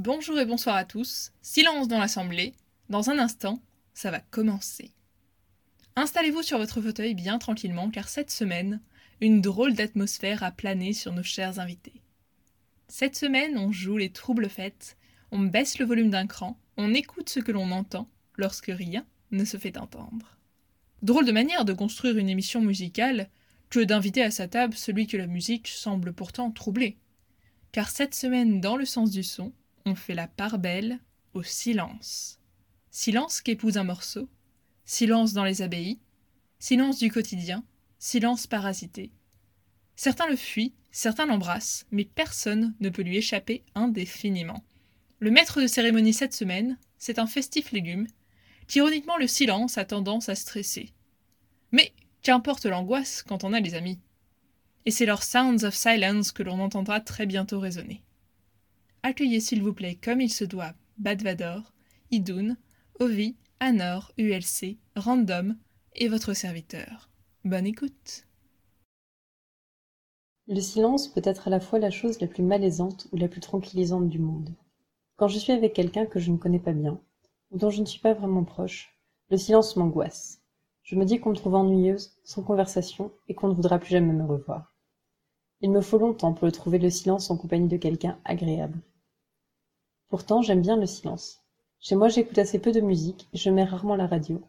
Bonjour et bonsoir à tous. Silence dans l'assemblée. Dans un instant, ça va commencer. Installez-vous sur votre fauteuil bien tranquillement car cette semaine, une drôle d'atmosphère a plané sur nos chers invités. Cette semaine, on joue les troubles fêtes, on baisse le volume d'un cran, on écoute ce que l'on entend lorsque rien ne se fait entendre. Drôle de manière de construire une émission musicale que d'inviter à sa table celui que la musique semble pourtant troubler. Car cette semaine, dans le sens du son, on fait la part belle au silence. Silence qu'épouse un morceau, silence dans les abbayes, silence du quotidien, silence parasité. Certains le fuient, certains l'embrassent, mais personne ne peut lui échapper indéfiniment. Le maître de cérémonie cette semaine, c'est un festif légume, qu'ironiquement le silence a tendance à stresser. Mais qu'importe l'angoisse quand on a les amis. Et c'est leur Sounds of Silence que l'on entendra très bientôt résonner. Accueillez s'il vous plaît comme il se doit Badvador, Idun, Ovi, Anor, ULC, Random et votre serviteur. Bonne écoute. Le silence peut être à la fois la chose la plus malaisante ou la plus tranquillisante du monde. Quand je suis avec quelqu'un que je ne connais pas bien, ou dont je ne suis pas vraiment proche, le silence m'angoisse. Je me dis qu'on me trouve ennuyeuse, sans conversation, et qu'on ne voudra plus jamais me revoir. Il me faut longtemps pour le trouver le silence en compagnie de quelqu'un agréable. Pourtant, j'aime bien le silence. Chez moi, j'écoute assez peu de musique et je mets rarement la radio.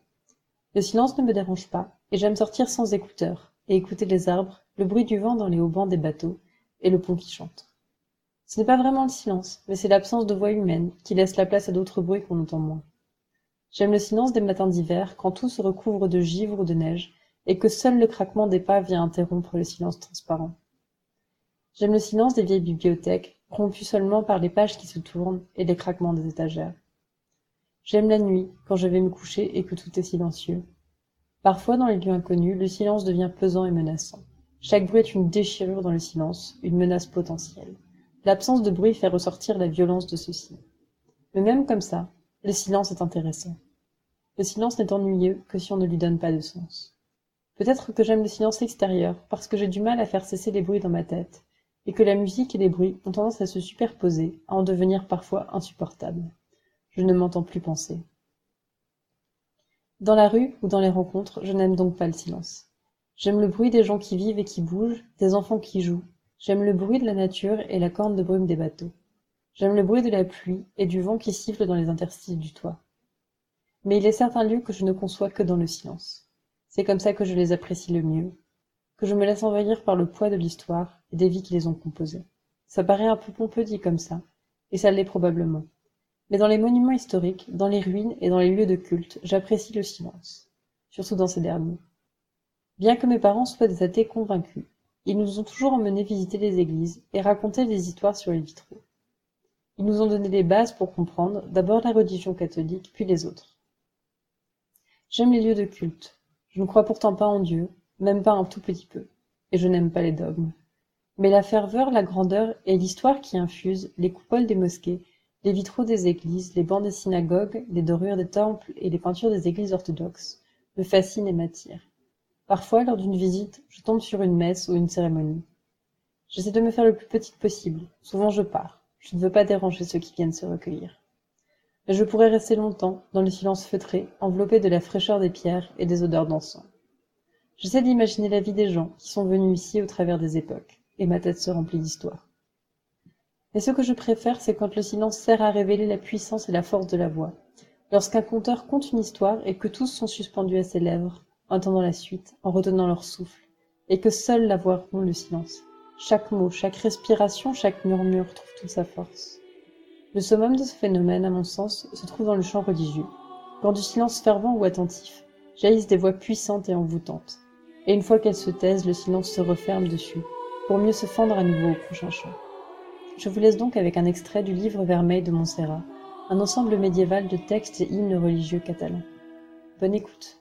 Le silence ne me dérange pas, et j'aime sortir sans écouteurs, et écouter les arbres, le bruit du vent dans les haubans des bateaux, et le pont qui chante. Ce n'est pas vraiment le silence, mais c'est l'absence de voix humaine qui laisse la place à d'autres bruits qu'on entend moins. J'aime le silence des matins d'hiver, quand tout se recouvre de givre ou de neige, et que seul le craquement des pas vient interrompre le silence transparent. J'aime le silence des vieilles bibliothèques, rompu seulement par les pages qui se tournent et les craquements des étagères. J'aime la nuit, quand je vais me coucher et que tout est silencieux. Parfois, dans les lieux inconnus, le silence devient pesant et menaçant. Chaque bruit est une déchirure dans le silence, une menace potentielle. L'absence de bruit fait ressortir la violence de ceux-ci. Mais même comme ça, le silence est intéressant. Le silence n'est ennuyeux que si on ne lui donne pas de sens. Peut-être que j'aime le silence extérieur, parce que j'ai du mal à faire cesser les bruits dans ma tête, et que la musique et les bruits ont tendance à se superposer, à en devenir parfois insupportables. Je ne m'entends plus penser. Dans la rue ou dans les rencontres, je n'aime donc pas le silence. J'aime le bruit des gens qui vivent et qui bougent, des enfants qui jouent. J'aime le bruit de la nature et la corne de brume des bateaux. J'aime le bruit de la pluie et du vent qui siffle dans les interstices du toit. Mais il est certains lieux que je ne conçois que dans le silence. C'est comme ça que je les apprécie le mieux, que je me laisse envahir par le poids de l'histoire des vies qui les ont composées. Ça paraît un peu pompeux dit comme ça, et ça l'est probablement. Mais dans les monuments historiques, dans les ruines et dans les lieux de culte, j'apprécie le silence, surtout dans ces derniers. Bien que mes parents soient des athées convaincus, ils nous ont toujours emmenés visiter les églises et raconter des histoires sur les vitraux. Ils nous ont donné les bases pour comprendre d'abord la religion catholique, puis les autres. J'aime les lieux de culte. Je ne crois pourtant pas en Dieu, même pas un tout petit peu, et je n'aime pas les dogmes. Mais la ferveur, la grandeur et l'histoire qui infusent les coupoles des mosquées, les vitraux des églises, les bancs des synagogues, les dorures des temples et les peintures des églises orthodoxes me fascinent et m'attirent. Parfois, lors d'une visite, je tombe sur une messe ou une cérémonie. J'essaie de me faire le plus petite possible. Souvent je pars. Je ne veux pas déranger ceux qui viennent se recueillir. Mais je pourrais rester longtemps, dans le silence feutré, enveloppé de la fraîcheur des pierres et des odeurs d'encens. J'essaie d'imaginer la vie des gens qui sont venus ici au travers des époques, et ma tête se remplit d'histoires. Mais ce que je préfère, c'est quand le silence sert à révéler la puissance et la force de la voix. Lorsqu'un conteur conte une histoire et que tous sont suspendus à ses lèvres, en attendant la suite, en retenant leur souffle, et que seule la voix rompt le silence. Chaque mot, chaque respiration, chaque murmure trouve toute sa force. Le summum de ce phénomène, à mon sens, se trouve dans le chant religieux, quand du silence fervent ou attentif jaillissent des voix puissantes et envoûtantes et une fois qu'elles se taisent, le silence se referme dessus, pour mieux se fendre à nouveau au prochain chant. Je vous laisse donc avec un extrait du livre Vermeil de Montserrat, un ensemble médiéval de textes et hymnes religieux catalans. Bonne écoute.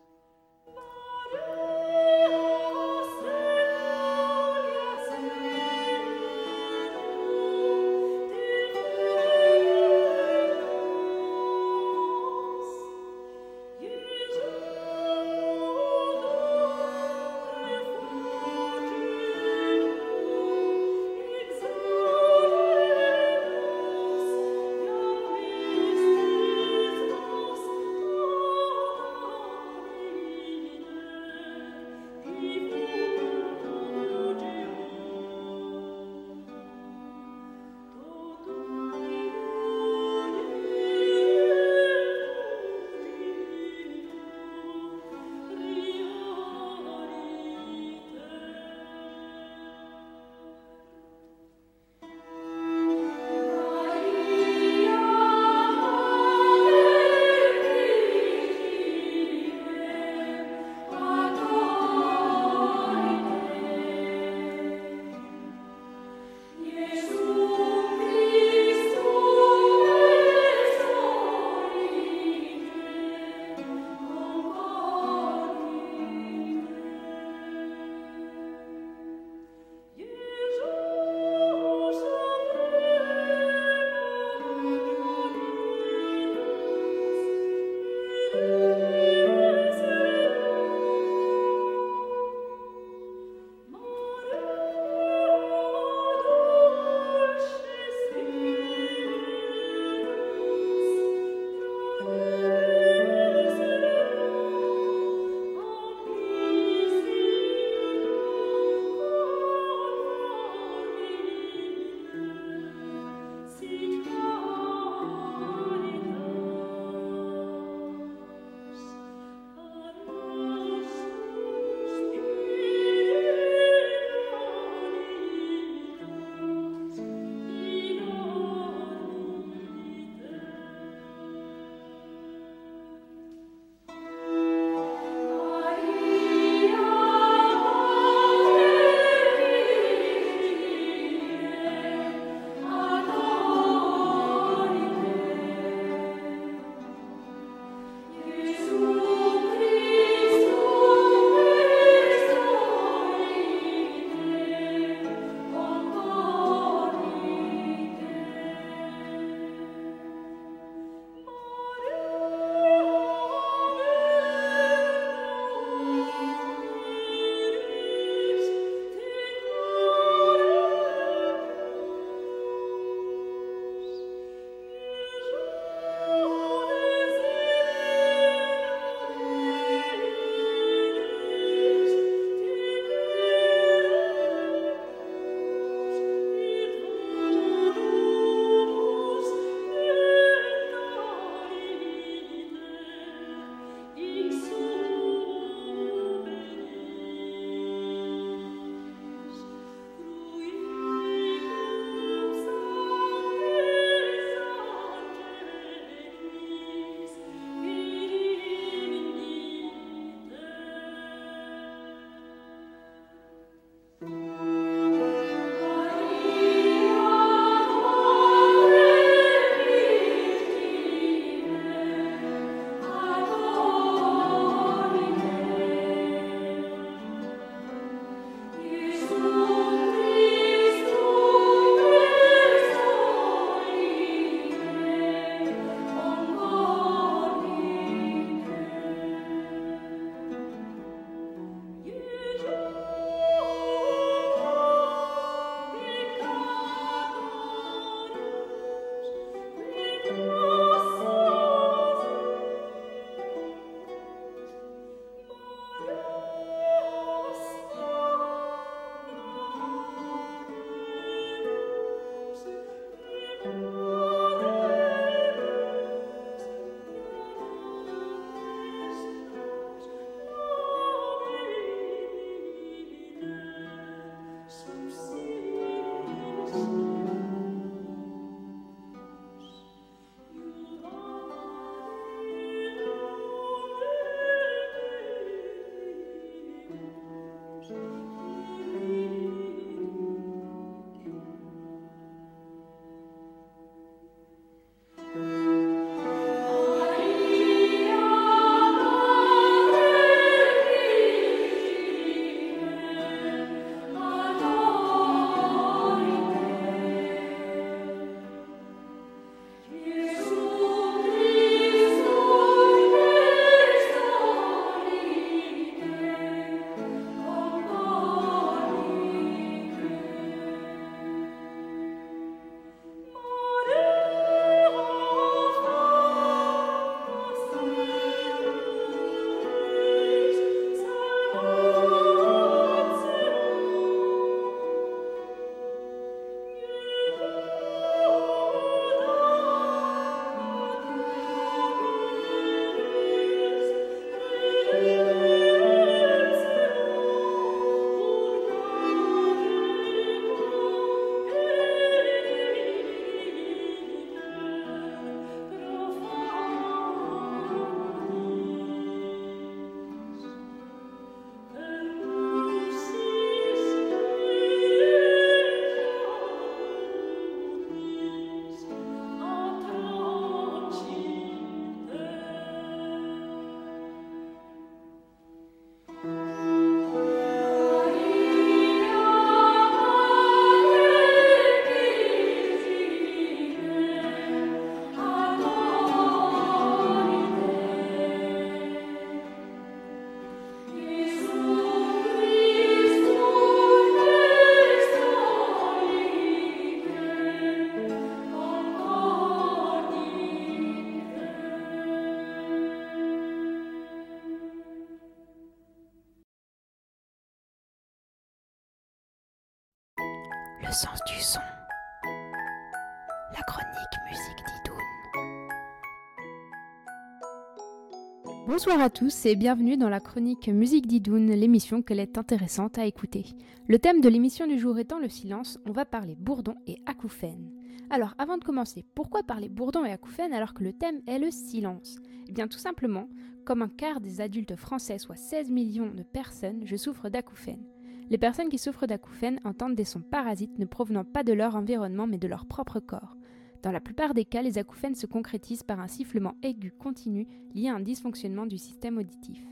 Bonsoir à tous et bienvenue dans la chronique Musique d'Idoun, l'émission qu'elle est intéressante à écouter. Le thème de l'émission du jour étant le silence, on va parler bourdon et acouphènes. Alors avant de commencer, pourquoi parler bourdon et acouphènes alors que le thème est le silence? Eh bien tout simplement, comme un quart des adultes français, soit 16 millions de personnes, je souffre d'acouphènes. Les personnes qui souffrent d'acouphènes entendent des sons parasites ne provenant pas de leur environnement mais de leur propre corps. Dans la plupart des cas, les acouphènes se concrétisent par un sifflement aigu continu lié à un dysfonctionnement du système auditif.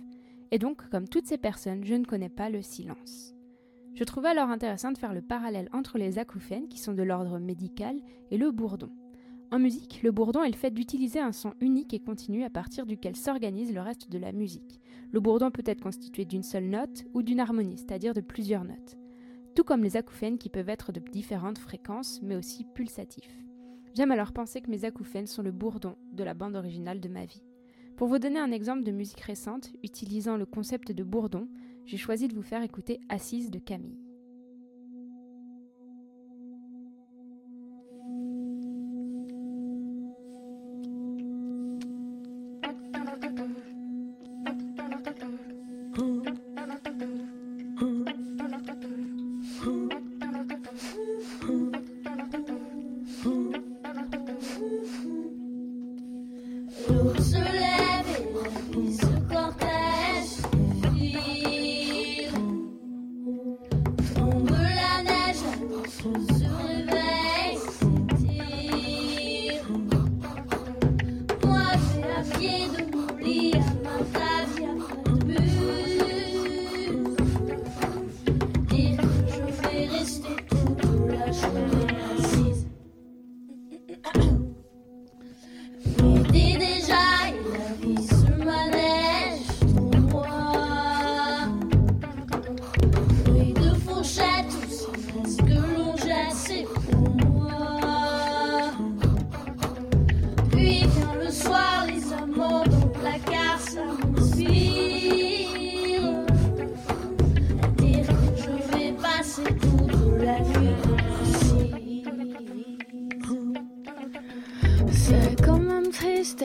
Et donc, comme toutes ces personnes, je ne connais pas le silence. Je trouve alors intéressant de faire le parallèle entre les acouphènes, qui sont de l'ordre médical, et le bourdon. En musique, le bourdon est le fait d'utiliser un son unique et continu à partir duquel s'organise le reste de la musique. Le bourdon peut être constitué d'une seule note ou d'une harmonie, c'est-à-dire de plusieurs notes. Tout comme les acouphènes qui peuvent être de différentes fréquences, mais aussi pulsatifs. J'aime alors penser que mes acouphènes sont le bourdon de la bande originale de ma vie. Pour vous donner un exemple de musique récente, utilisant le concept de bourdon, j'ai choisi de vous faire écouter Assise de Camille.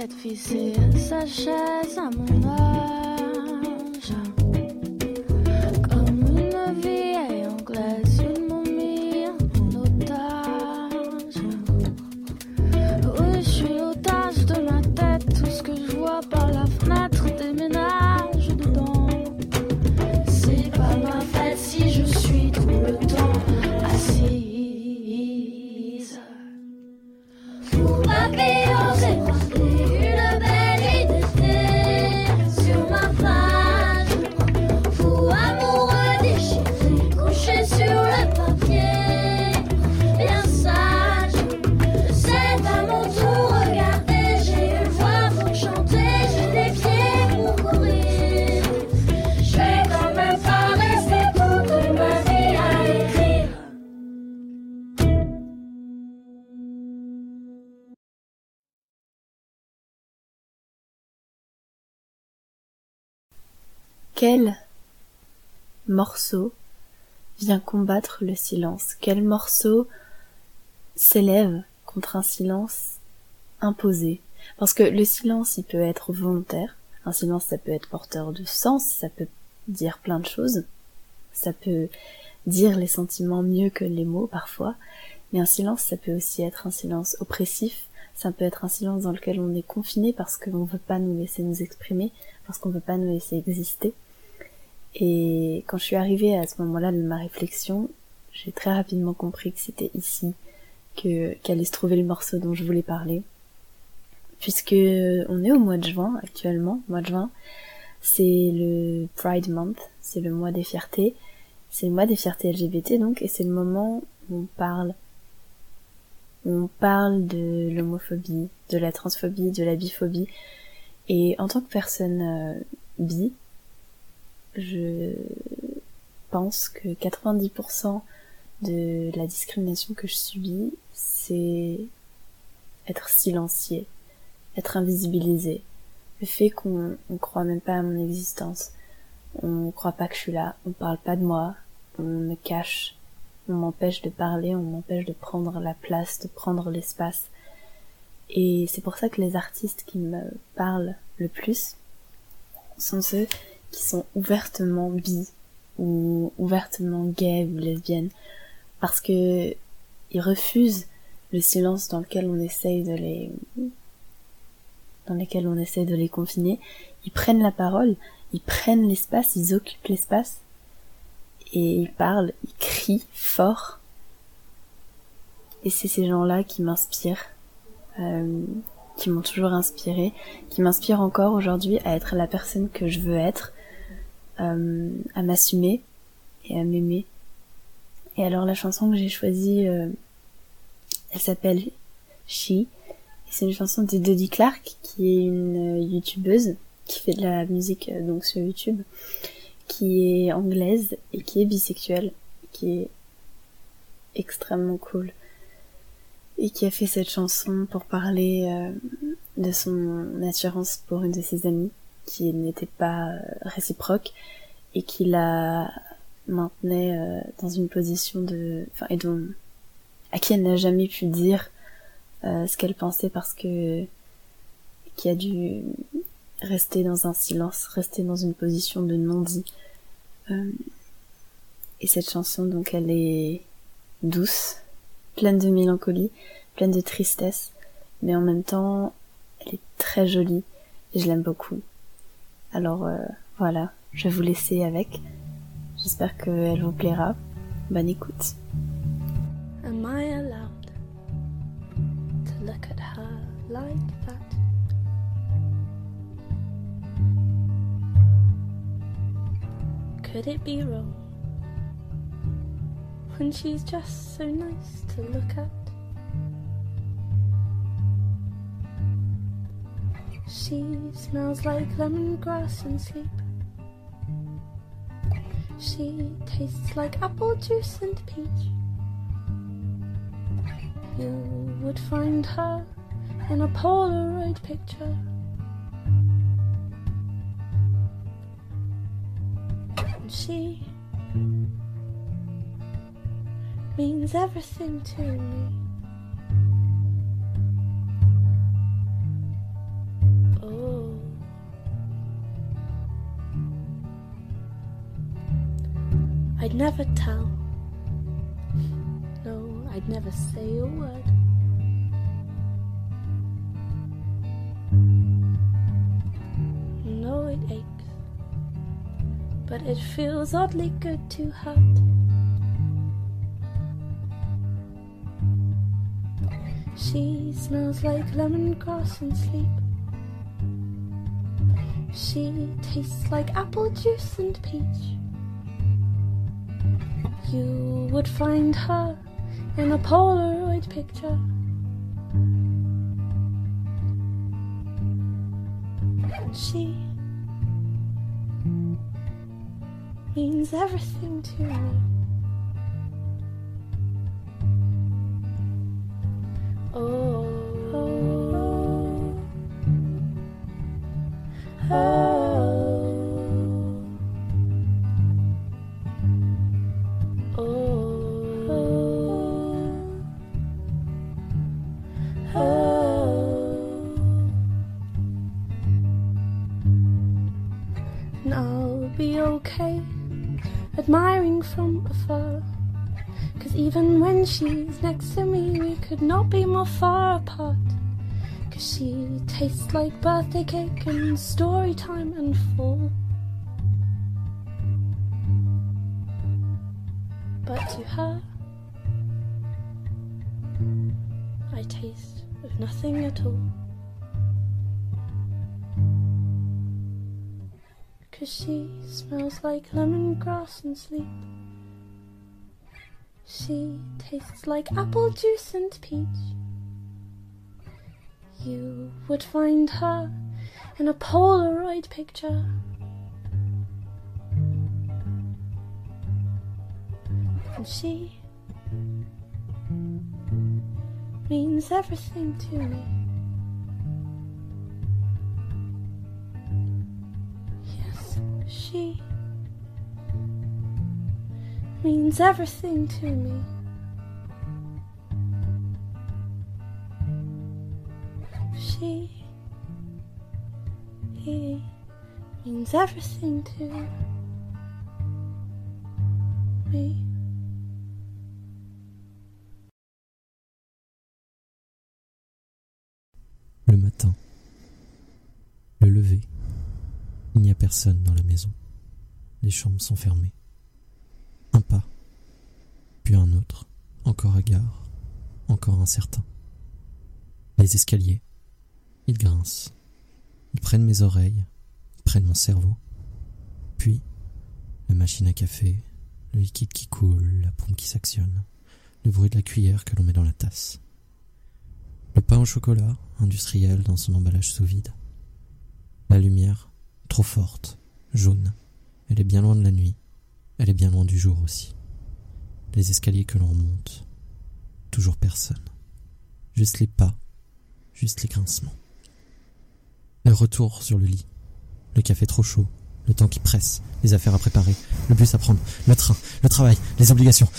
Fille, à sa chaise à mon âge. Quel morceau vient combattre le silence? Quel morceau s'élève contre un silence imposé? Parce que le silence, il peut être volontaire. Un silence, ça peut être porteur de sens, ça peut dire plein de choses. Ça peut dire les sentiments mieux que les mots parfois. Mais un silence, ça peut aussi être un silence oppressif. Ça peut être un silence dans lequel on est confiné parce qu'on ne veut pas nous laisser nous exprimer, parce qu'on ne veut pas nous laisser exister. Et quand je suis arrivée à ce moment-là de ma réflexion, j'ai très rapidement compris que c'était ici que qu'allait se trouver le morceau dont je voulais parler. Puisque on est au mois de juin actuellement, mois de juin, c'est le Pride Month, c'est le mois des fiertés, c'est le mois des fiertés LGBT donc, et c'est le moment où on parle, on parle de l'homophobie, de la transphobie, de la biphobie, et en tant que personne euh, bi, je pense que 90% de la discrimination que je subis, c'est être silencié, être invisibilisé. Le fait qu'on ne croit même pas à mon existence, on croit pas que je suis là, on parle pas de moi, on me cache on m'empêche de parler, on m'empêche de prendre la place, de prendre l'espace. Et c'est pour ça que les artistes qui me parlent le plus sont ceux qui sont ouvertement bi ou ouvertement gays ou lesbiennes parce que ils refusent le silence dans lequel on essaye de les dans lequel on essaye de les confiner, ils prennent la parole, ils prennent l'espace, ils occupent l'espace et ils parlent, ils crient fort. Et c'est ces gens-là qui m'inspirent, euh, qui m'ont toujours inspiré, qui m'inspirent encore aujourd'hui à être la personne que je veux être, euh, à m'assumer et à m'aimer. Et alors la chanson que j'ai choisie, euh, elle s'appelle She. C'est une chanson de Dodie Clark, qui est une youtubeuse qui fait de la musique donc sur YouTube qui est anglaise et qui est bisexuelle, qui est extrêmement cool et qui a fait cette chanson pour parler euh, de son attirance pour une de ses amies qui n'était pas euh, réciproque et qui la maintenait euh, dans une position de enfin et dont à qui elle n'a jamais pu dire ce qu'elle pensait parce que qui a dû rester dans un silence, rester dans une position de non-dit. Euh, et cette chanson, donc, elle est douce, pleine de mélancolie, pleine de tristesse, mais en même temps, elle est très jolie et je l'aime beaucoup. Alors euh, voilà, je vais vous laisser avec. J'espère qu'elle vous plaira. Bonne écoute. Am I allowed to look at her like that? Could it be wrong when she's just so nice to look at? She smells like lemongrass and sleep. She tastes like apple juice and peach. You would find her in a Polaroid picture. And she means everything to me. I'd never tell. No, I'd never say a word. No, it aches but it feels oddly good to hurt. She smells like lemongrass and sleep. She tastes like apple juice and peach. You would find her in a Polaroid picture. she means everything to me. Next to me, we could not be more far apart. Cause she tastes like birthday cake and story time and full. But to her, I taste of nothing at all. Cause she smells like lemongrass and sleep. She tastes like apple juice and peach. You would find her in a Polaroid picture. And she means everything to me. Yes, she means everything to me. She, he means everything to me. Le matin. Le lever. Il n'y a personne dans la maison. Les chambres sont fermées. Puis un autre. Encore hagard. Encore incertain. Les escaliers. Ils grincent. Ils prennent mes oreilles. Ils prennent mon cerveau. Puis, la machine à café, le liquide qui coule, la pompe qui s'actionne, le bruit de la cuillère que l'on met dans la tasse. Le pain au chocolat, industriel dans son emballage sous vide. La lumière, trop forte, jaune. Elle est bien loin de la nuit. Elle est bien loin du jour aussi. Les escaliers que l'on remonte. Toujours personne. Juste les pas. Juste les grincements. Le retour sur le lit. Le café trop chaud. Le temps qui presse. Les affaires à préparer. Le bus à prendre. Le train. Le travail. Les obligations.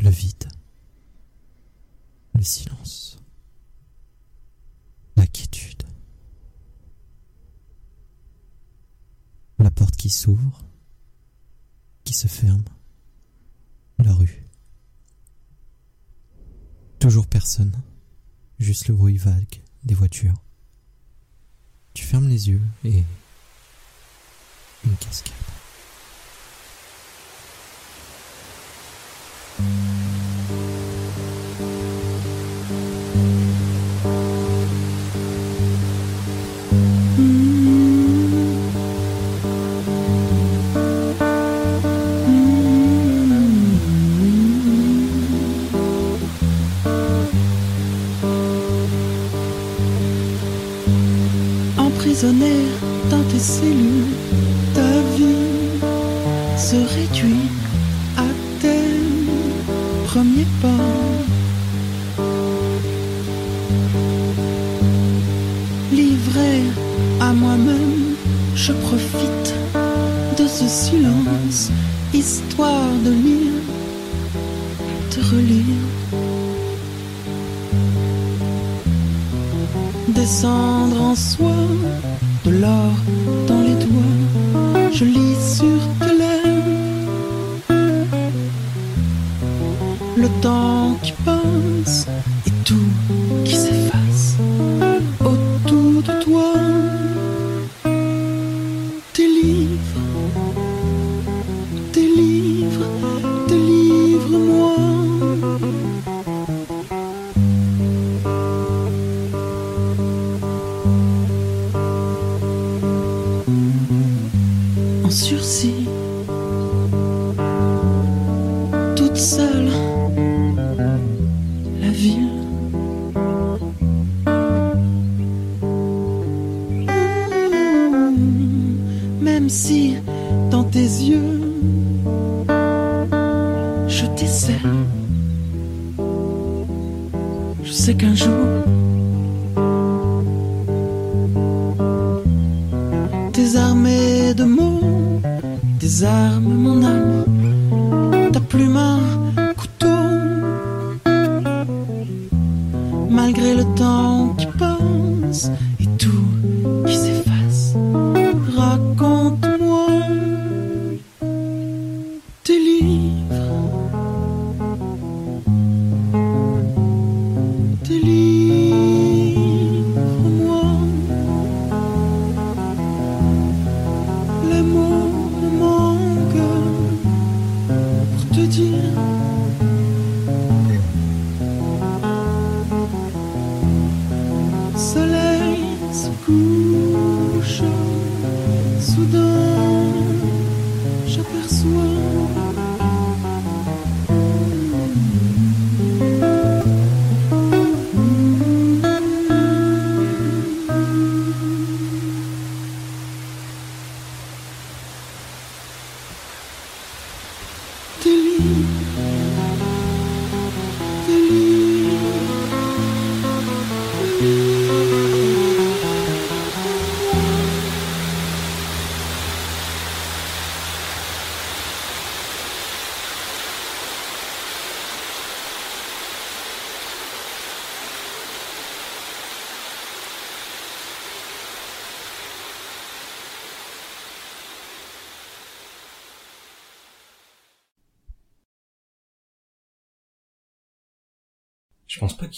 Le vide. Le silence. La quiétude. La porte qui s'ouvre, qui se ferme. La rue. Toujours personne. Juste le bruit vague des voitures. Tu fermes les yeux et... Une cascade. Livré à moi-même, je profite de ce silence, histoire de lire, de relire. Descendre en soi, de l'or dans les doigts, je lis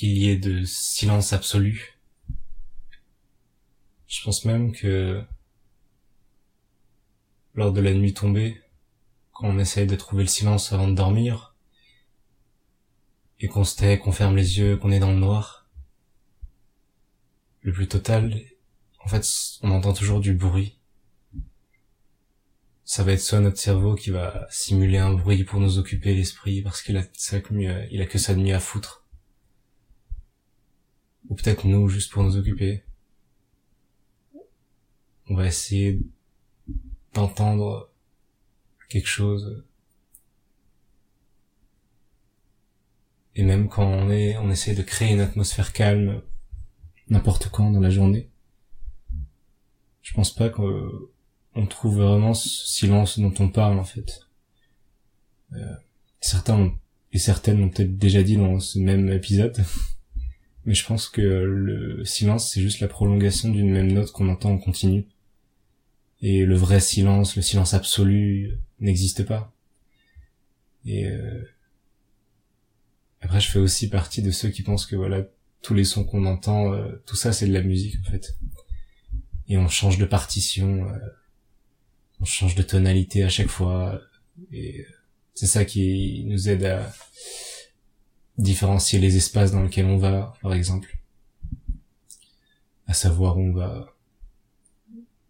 qu'il y ait de silence absolu. Je pense même que lors de la nuit tombée, quand on essaye de trouver le silence avant de dormir, et qu'on se tait, qu'on ferme les yeux, qu'on est dans le noir, le plus total, en fait, on entend toujours du bruit. Ça va être soit notre cerveau qui va simuler un bruit pour nous occuper l'esprit parce qu'il a, que ça de à foutre. Ou peut-être nous, juste pour nous occuper. On va essayer d'entendre quelque chose. Et même quand on est, on essaie de créer une atmosphère calme, n'importe quand dans la journée. Je pense pas qu'on trouve vraiment ce silence dont on parle, en fait. Euh, certains et certaines l'ont peut-être déjà dit dans ce même épisode. Mais je pense que le silence, c'est juste la prolongation d'une même note qu'on entend en continu et le vrai silence, le silence absolu n'existe pas. Et euh, après, je fais aussi partie de ceux qui pensent que voilà, tous les sons qu'on entend, euh, tout ça, c'est de la musique en fait. Et on change de partition, euh, on change de tonalité à chaque fois, et c'est ça qui nous aide à différencier les espaces dans lesquels on va, par exemple, à savoir où on va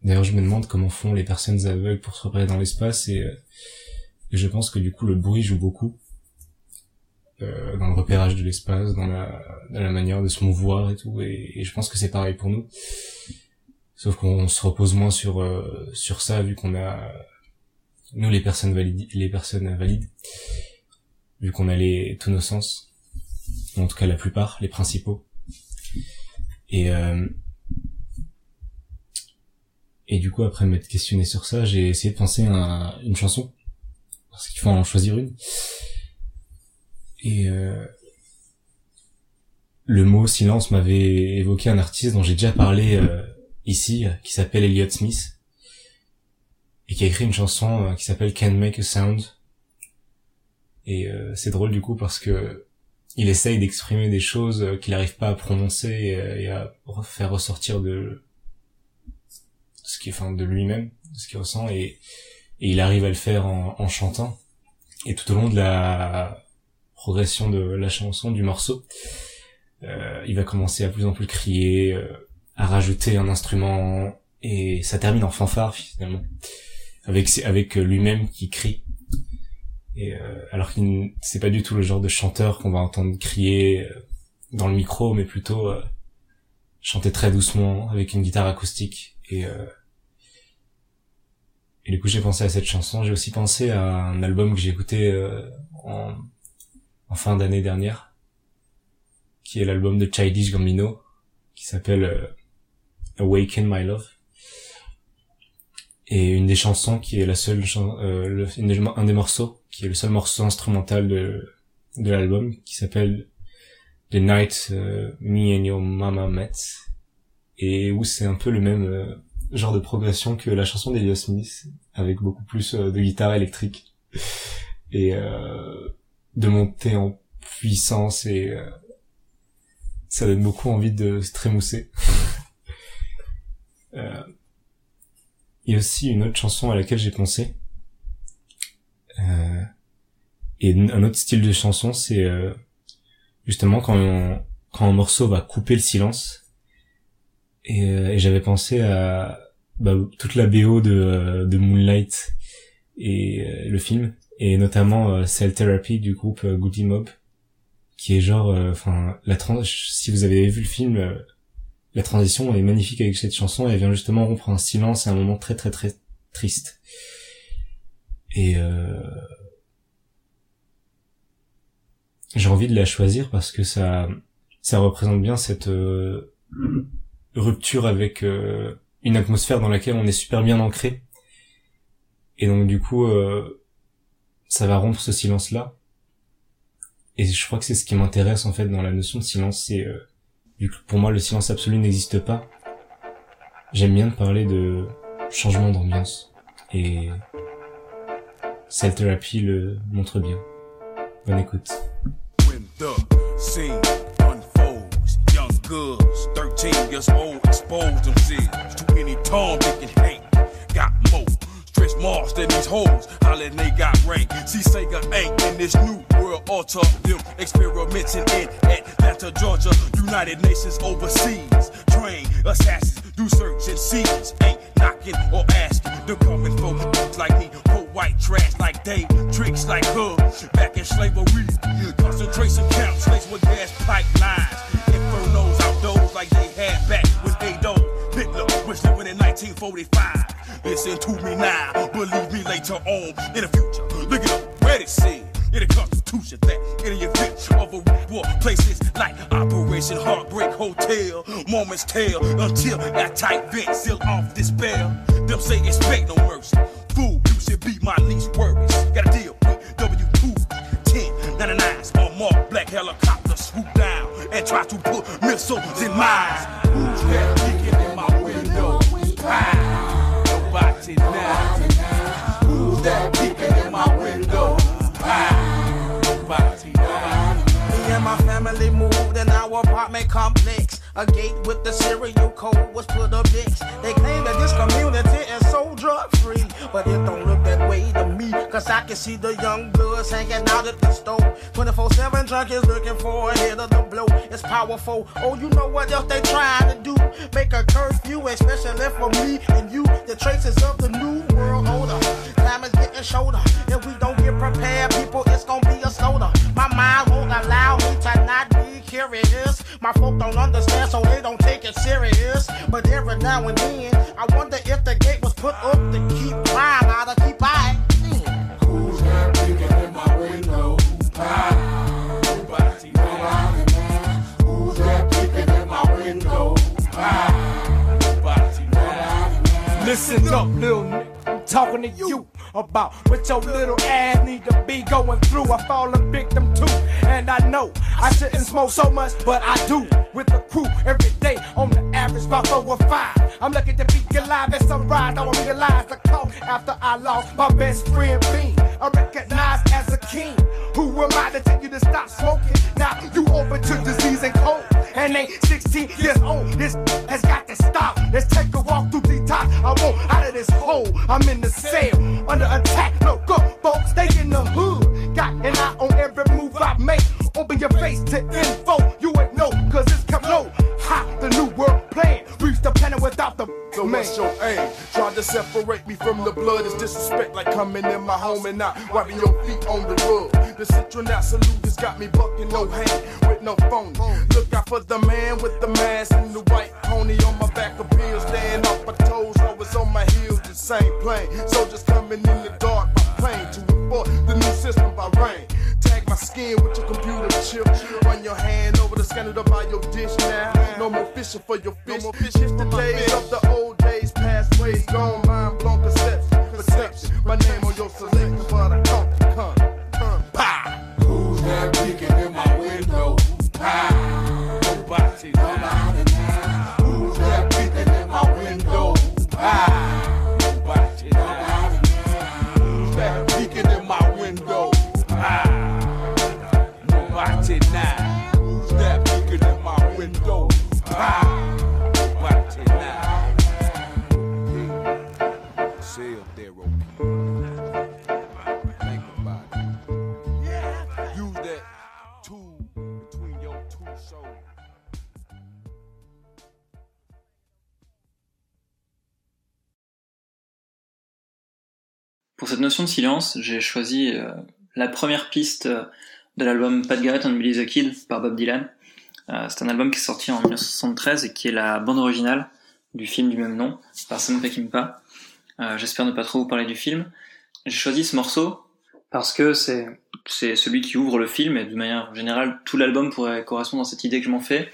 D'ailleurs, je me demande comment font les personnes aveugles pour se repérer dans l'espace et, euh, je pense que du coup le bruit joue beaucoup euh, dans le repérage de l'espace, dans la, dans la manière de se mouvoir et tout. Et, je pense que c'est pareil pour nous. Sauf qu'on se repose moins sur euh, sur ça vu qu'on a nous les personnes valides, les personnes valides, vu qu'on a les tous nos sens, en tout cas la plupart, les principaux. Et euh, et du coup, après m'être questionné sur ça, j'ai essayé de penser à une chanson. Parce qu'il faut en choisir une. Et euh, le mot silence m'avait évoqué un artiste dont j'ai déjà parlé euh, ici, qui s'appelle Elliott Smith. Et qui a écrit une chanson euh, qui s'appelle Can't Make a Sound. Et c'est drôle du coup parce que il essaye d'exprimer des choses qu'il n'arrive pas à prononcer et, à faire ressortir de ce qui enfin de lui-même ce qu'il ressent et, il arrive à le faire en, chantant. Et tout au long de la progression de la chanson du morceau euh, il va commencer à plus en plus crier euh, à rajouter un instrument et ça termine en fanfare finalement. Avec lui-même qui crie et euh, alors qu'il c'est pas du tout le genre de chanteur qu'on va entendre crier euh, dans le micro mais plutôt euh, chanter très doucement avec une guitare acoustique et et du coup, j'ai pensé à cette chanson. J'ai aussi pensé à un album que j'ai écouté euh, en, fin d'année dernière, qui est l'album de Childish Gambino, qui s'appelle euh, Awaken My Love. Et une des chansons qui est la seule euh, un des morceaux qui est le seul morceau instrumental de de l'album qui s'appelle The Night euh, Me and Your Mama Met et où c'est un peu le même genre de progression que la chanson d'Elias Smith, avec beaucoup plus euh, de guitare électrique et euh, de monter en puissance et euh, ça donne beaucoup envie de se trémousser. euh, il y a aussi une autre chanson à laquelle j'ai pensé. Euh, et un autre style de chanson, c'est justement quand, quand un morceau va couper le silence. Euh, et, j'avais pensé à bah, toute la BO de, de Moonlight et euh, le film. Et notamment euh, Cell Therapy du groupe Goody Mob qui est genre enfin la trans si vous avez vu le film la transition est magnifique avec cette chanson. Elle vient justement rompre un silence à un moment très très très triste. Et j'ai envie de la choisir parce que ça ça représente bien cette rupture avec euh, une atmosphère dans laquelle on est super bien ancré. Et donc du coup, euh, ça va rompre ce silence-là. Et je crois que c'est ce qui m'intéresse en fait dans la notion de silence, c'est euh, vu que pour moi le silence absolu n'existe pas. J'aime bien parler de changement d'ambiance et Cell Therapy le montre bien. Bonne écoute. Goods. 13 years old, exposed themselves to any tongue they can hate. Got more stretch marks than these hoes. Hollin' they got rank. See Sega ain't in this new world alter them experimenting in Atlanta, Georgia, United Nations overseas. Train assassins, do search and seize. Ain't knocking or asking. They're coming for folks like me. White trash like they, tricks like her. Back in slavery, concentration camps, slaves with gas pipelines. Infernos outdoors like they had back when they don't. Hitler was living in 1945. Listen to me now, believe me later on in the future. Look at up, where it said in the Constitution that in the event of a war, places like Operation Heartbreak Hotel, moments tell until that tight vent seal off despair. Them say expect no mercy. Fool, you should be my least worries. Got a deal with W2 10 99s on mark black helicopter, swoop down and try to put missiles in mines. Who's that peeking in my window? Nobody now. Who's that peeking in my window? Nobody now. Me and my family moved in our apartment complex. A gate with the serial code was put up next. They claim that this community drug free, but it don't look that way to me. Cause I can see the young bloods hanging out at the store. 24 7 junkies looking for a hit of the blow. It's powerful. Oh, you know what else they trying to do? Make a curfew, especially for me and you. The traces of the new world order. Time is getting shorter. If we don't get prepared, people, it's gonna be a slaughter. My mind won't allow me to not be curious. My folk don't understand, so they don't take it serious. But every now and then, I wonder if the put up to keep crime out of keep eye. Who's that peeking in my window? Ah, nobody now. Who's that peeking in my window? Nobody now. Listen up, little nigga. I'm talking to you about what your little ass need to be going through. I fall a victim too, and I know I shouldn't smoke so much, but I do. With the crew every day, on the average about four or five. I'm lucky to be alive at sunrise. I will realize the call after I lost my best friend Bean. I recognize as a king. Who am I to tell you to stop smoking? Now you open to disease and cold. And ain't 16 years old. This has got to stop. Let's take a walk through the top. I want out of this hole. I'm in the cell under attack. No good folks, stay in the hood. Got an eye on every move I make. Open your face to info. Plan. Reach the planet without the So what's your aim? Try to separate me from the blood is disrespect like coming in my home and not wiping your feet on the rug. The citronat salute has got me bucking no hand with no phone. Look out for the man with the mask and the white pony on my back of pills, staying off my toes, always on my heels, the same plane. Soldiers coming in the dark plane to report the new system by rain. Tag my skin with your computer chip. Run your hand over the scanner to buy your dish now. No more fishing for your fish. Shift the days of the old days, past ways gone, mind blown perception. Perception. My name on your selection, but I come come. Come. Pow. Who's that peeking in my window? Pow. Nobody. Nobody Pour cette notion de silence, j'ai choisi euh, la première piste euh, de l'album Pat Garrett and Billy the Kid par Bob Dylan. Euh, c'est un album qui est sorti en 1973 et qui est la bande originale du film du même nom par Sam Peckinpah. J'espère ne pas trop vous parler du film. J'ai choisi ce morceau parce que c'est c'est celui qui ouvre le film et de manière générale tout l'album pourrait correspondre à cette idée que je m'en fais.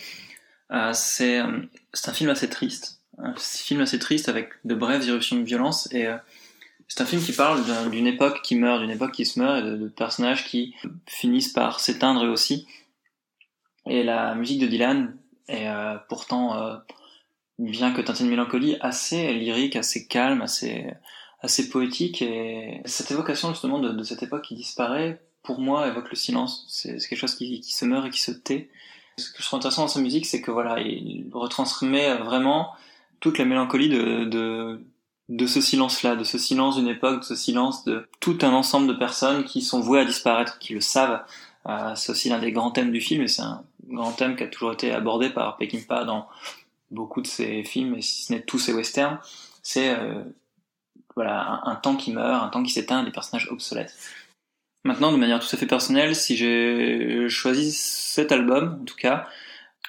Euh, c'est euh, c'est un film assez triste, un film assez triste avec de brèves irruptions de violence et euh, c'est un film qui parle d'un- d'une époque qui meurt, d'une époque qui se meurt et de, personnages qui finissent par s'éteindre eux aussi. Et la musique de Dylan est pourtant, bien que teintée de mélancolie, assez lyrique, assez calme, assez, assez poétique. Et cette évocation justement de cette époque qui disparaît, pour moi, évoque le silence. C'est quelque chose qui, se meurt et qui se tait. Ce que je trouve intéressant dans sa musique, c'est que voilà, il retransmet vraiment toute la mélancolie de, ce silence-là, de ce silence d'une époque, de ce silence de tout un ensemble de personnes qui sont vouées à disparaître, qui le savent. Euh, c'est aussi l'un des grands thèmes du film, et c'est un grand thème qui a toujours été abordé par Peckinpah dans beaucoup de ses films, et si ce n'est tous ses westerns. C'est euh, voilà un, temps qui meurt, un temps qui s'éteint, des personnages obsolètes. Maintenant, de manière tout à fait personnelle, si j'ai choisi cet album, en tout cas,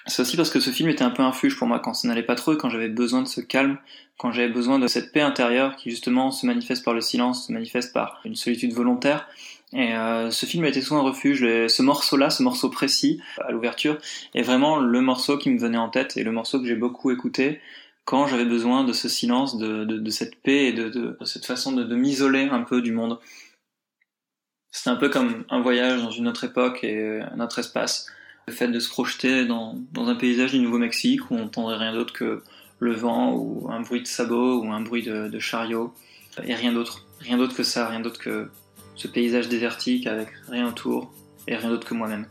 c'est aussi parce que ce film était un peu un refuge pour moi quand ça n'allait pas trop et quand j'avais besoin de ce calme, quand j'avais besoin de cette paix intérieure qui justement se manifeste par le silence, se manifeste par une solitude volontaire. Et euh, ce film a été souvent un refuge. Ce morceau-là, ce morceau précis à l'ouverture, est vraiment le morceau qui me venait en tête et le morceau que j'ai beaucoup écouté quand j'avais besoin de ce silence, de, cette paix et de cette façon de, m'isoler un peu du monde. C'était un peu comme un voyage dans une autre époque et un autre espace. Le fait de se projeter dans, un paysage du Nouveau-Mexique où on n'entendrait rien d'autre que le vent ou un bruit de sabot ou un bruit de, de chariot et rien d'autre. Rien d'autre que ça, rien d'autre que ce paysage désertique avec rien autour et rien d'autre que moi-même.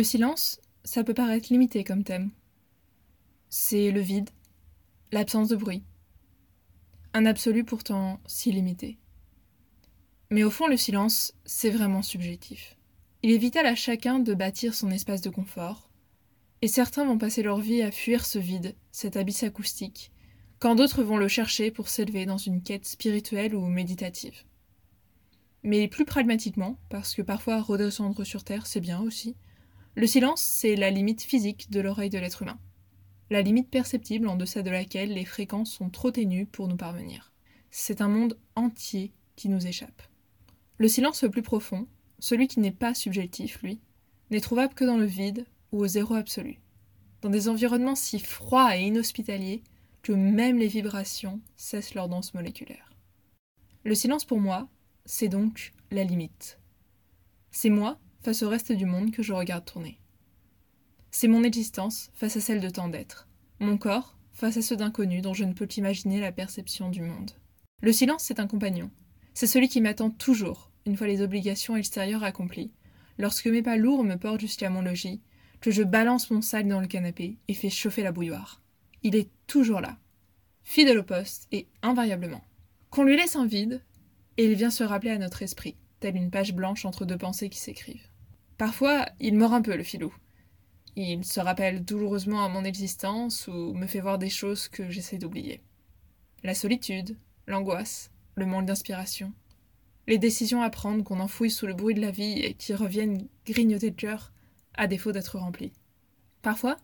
Le silence, ça peut paraître limité comme thème. C'est le vide, l'absence de bruit. Un absolu pourtant si limité. Mais au fond, le silence, c'est vraiment subjectif. Il est vital à chacun de bâtir son espace de confort, et certains vont passer leur vie à fuir ce vide, cet abysse acoustique, quand d'autres vont le chercher pour s'élever dans une quête spirituelle ou méditative. Mais plus pragmatiquement, parce que parfois redescendre sur Terre, c'est bien aussi, le silence, c'est la limite physique de l'oreille de l'être humain. La limite perceptible en deçà de laquelle les fréquences sont trop ténues pour nous parvenir. C'est un monde entier qui nous échappe. Le silence le plus profond, celui qui n'est pas subjectif, lui, n'est trouvable que dans le vide ou au zéro absolu. Dans des environnements si froids et inhospitaliers que même les vibrations cessent leur danse moléculaire. Le silence pour moi, c'est donc la limite. C'est moi face au reste du monde que je regarde tourner. C'est mon existence face à celle de tant d'êtres, mon corps face à ceux d'inconnus dont je ne peux qu'imaginer la perception du monde. Le silence, c'est un compagnon. C'est celui qui m'attend toujours, une fois les obligations extérieures accomplies, lorsque mes pas lourds me portent jusqu'à mon logis, que je balance mon sac dans le canapé et fais chauffer la bouilloire. Il est toujours là, fidèle au poste et invariablement. Qu'on lui laisse un vide, et il vient se rappeler à notre esprit, telle une page blanche entre deux pensées qui s'écrivent. Parfois, il mord un peu le filou. Il se rappelle douloureusement à mon existence ou me fait voir des choses que j'essaie d'oublier. La solitude, l'angoisse, le manque d'inspiration, les décisions à prendre qu'on enfouit sous le bruit de la vie et qui reviennent grignoter le cœur, à défaut d'être remplies. Parfois,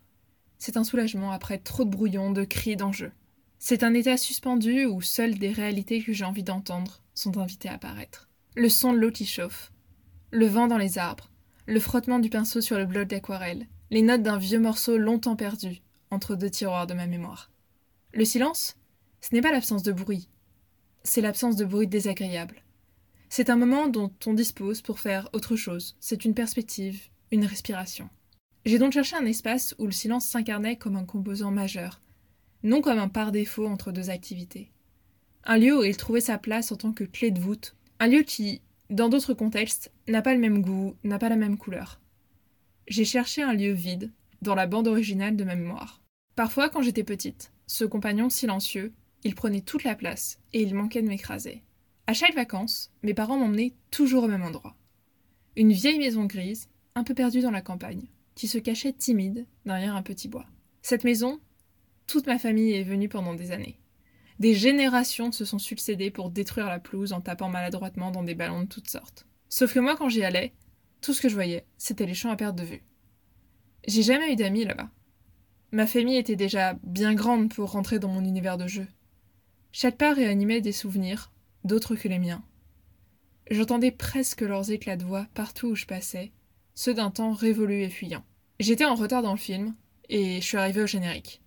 c'est un soulagement après trop de brouillons, de cris d'enjeux. C'est un état suspendu où seules des réalités que j'ai envie d'entendre sont invitées à apparaître. Le son de l'eau qui chauffe, le vent dans les arbres, le frottement du pinceau sur le bloc d'aquarelle, les notes d'un vieux morceau longtemps perdu entre deux tiroirs de ma mémoire. Le silence, ce n'est pas l'absence de bruit, c'est l'absence de bruit désagréable. C'est un moment dont on dispose pour faire autre chose, c'est une perspective, une respiration. J'ai donc cherché un espace où le silence s'incarnait comme un composant majeur, non comme un par défaut entre deux activités. Un lieu où il trouvait sa place en tant que clé de voûte, un lieu qui, dans d'autres contextes, n'a pas le même goût, n'a pas la même couleur. J'ai cherché un lieu vide, dans la bande originale de ma mémoire. Parfois, quand j'étais petite, ce compagnon silencieux, il prenait toute la place, et il manquait de m'écraser. À chaque vacances, mes parents m'emmenaient toujours au même endroit. Une vieille maison grise, un peu perdue dans la campagne, qui se cachait timide derrière un petit bois. Cette maison, toute ma famille est venue pendant des années. Des générations se sont succédées pour détruire la pelouse en tapant maladroitement dans des ballons de toutes sortes. Sauf que moi, quand j'y allais, tout ce que je voyais, c'était les champs à perte de vue. J'ai jamais eu d'amis là-bas. Ma famille était déjà bien grande pour rentrer dans mon univers de jeu. Chaque part réanimait des souvenirs, d'autres que les miens. J'entendais presque leurs éclats de voix partout où je passais, ceux d'un temps révolu et fuyant. J'étais en retard dans le film, et je suis arrivée au générique.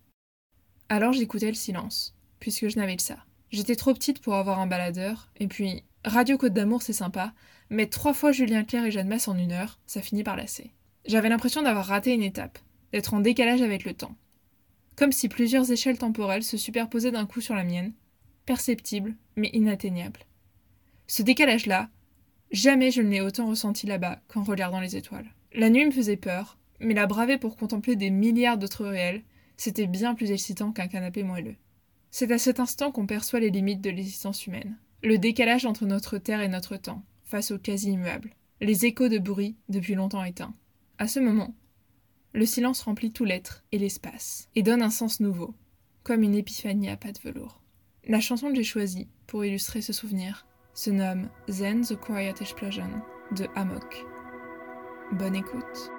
Alors j'écoutais le silence, puisque je n'avais que ça. J'étais trop petite pour avoir un baladeur, et puis Radio Côte d'Amour c'est sympa, mais trois fois Julien Clerc et Jeanne Masse en une heure, ça finit par lasser. J'avais l'impression d'avoir raté une étape, d'être en décalage avec le temps. Comme si plusieurs échelles temporelles se superposaient d'un coup sur la mienne, perceptible mais inatteignable. Ce décalage-là, jamais je ne l'ai autant ressenti là-bas qu'en regardant les étoiles. La nuit me faisait peur, mais la braver pour contempler des milliards d'autres réels, c'était bien plus excitant qu'un canapé moelleux. C'est à cet instant qu'on perçoit les limites de l'existence humaine. Le décalage entre notre terre et notre temps, face au quasi immuable. Les échos de bruit depuis longtemps éteints. À ce moment, le silence remplit tout l'être et l'espace, et donne un sens nouveau, comme une épiphanie à pas de velours. La chanson que j'ai choisie pour illustrer ce souvenir se nomme Zen the Quiet Explosion de Amok. Bonne écoute.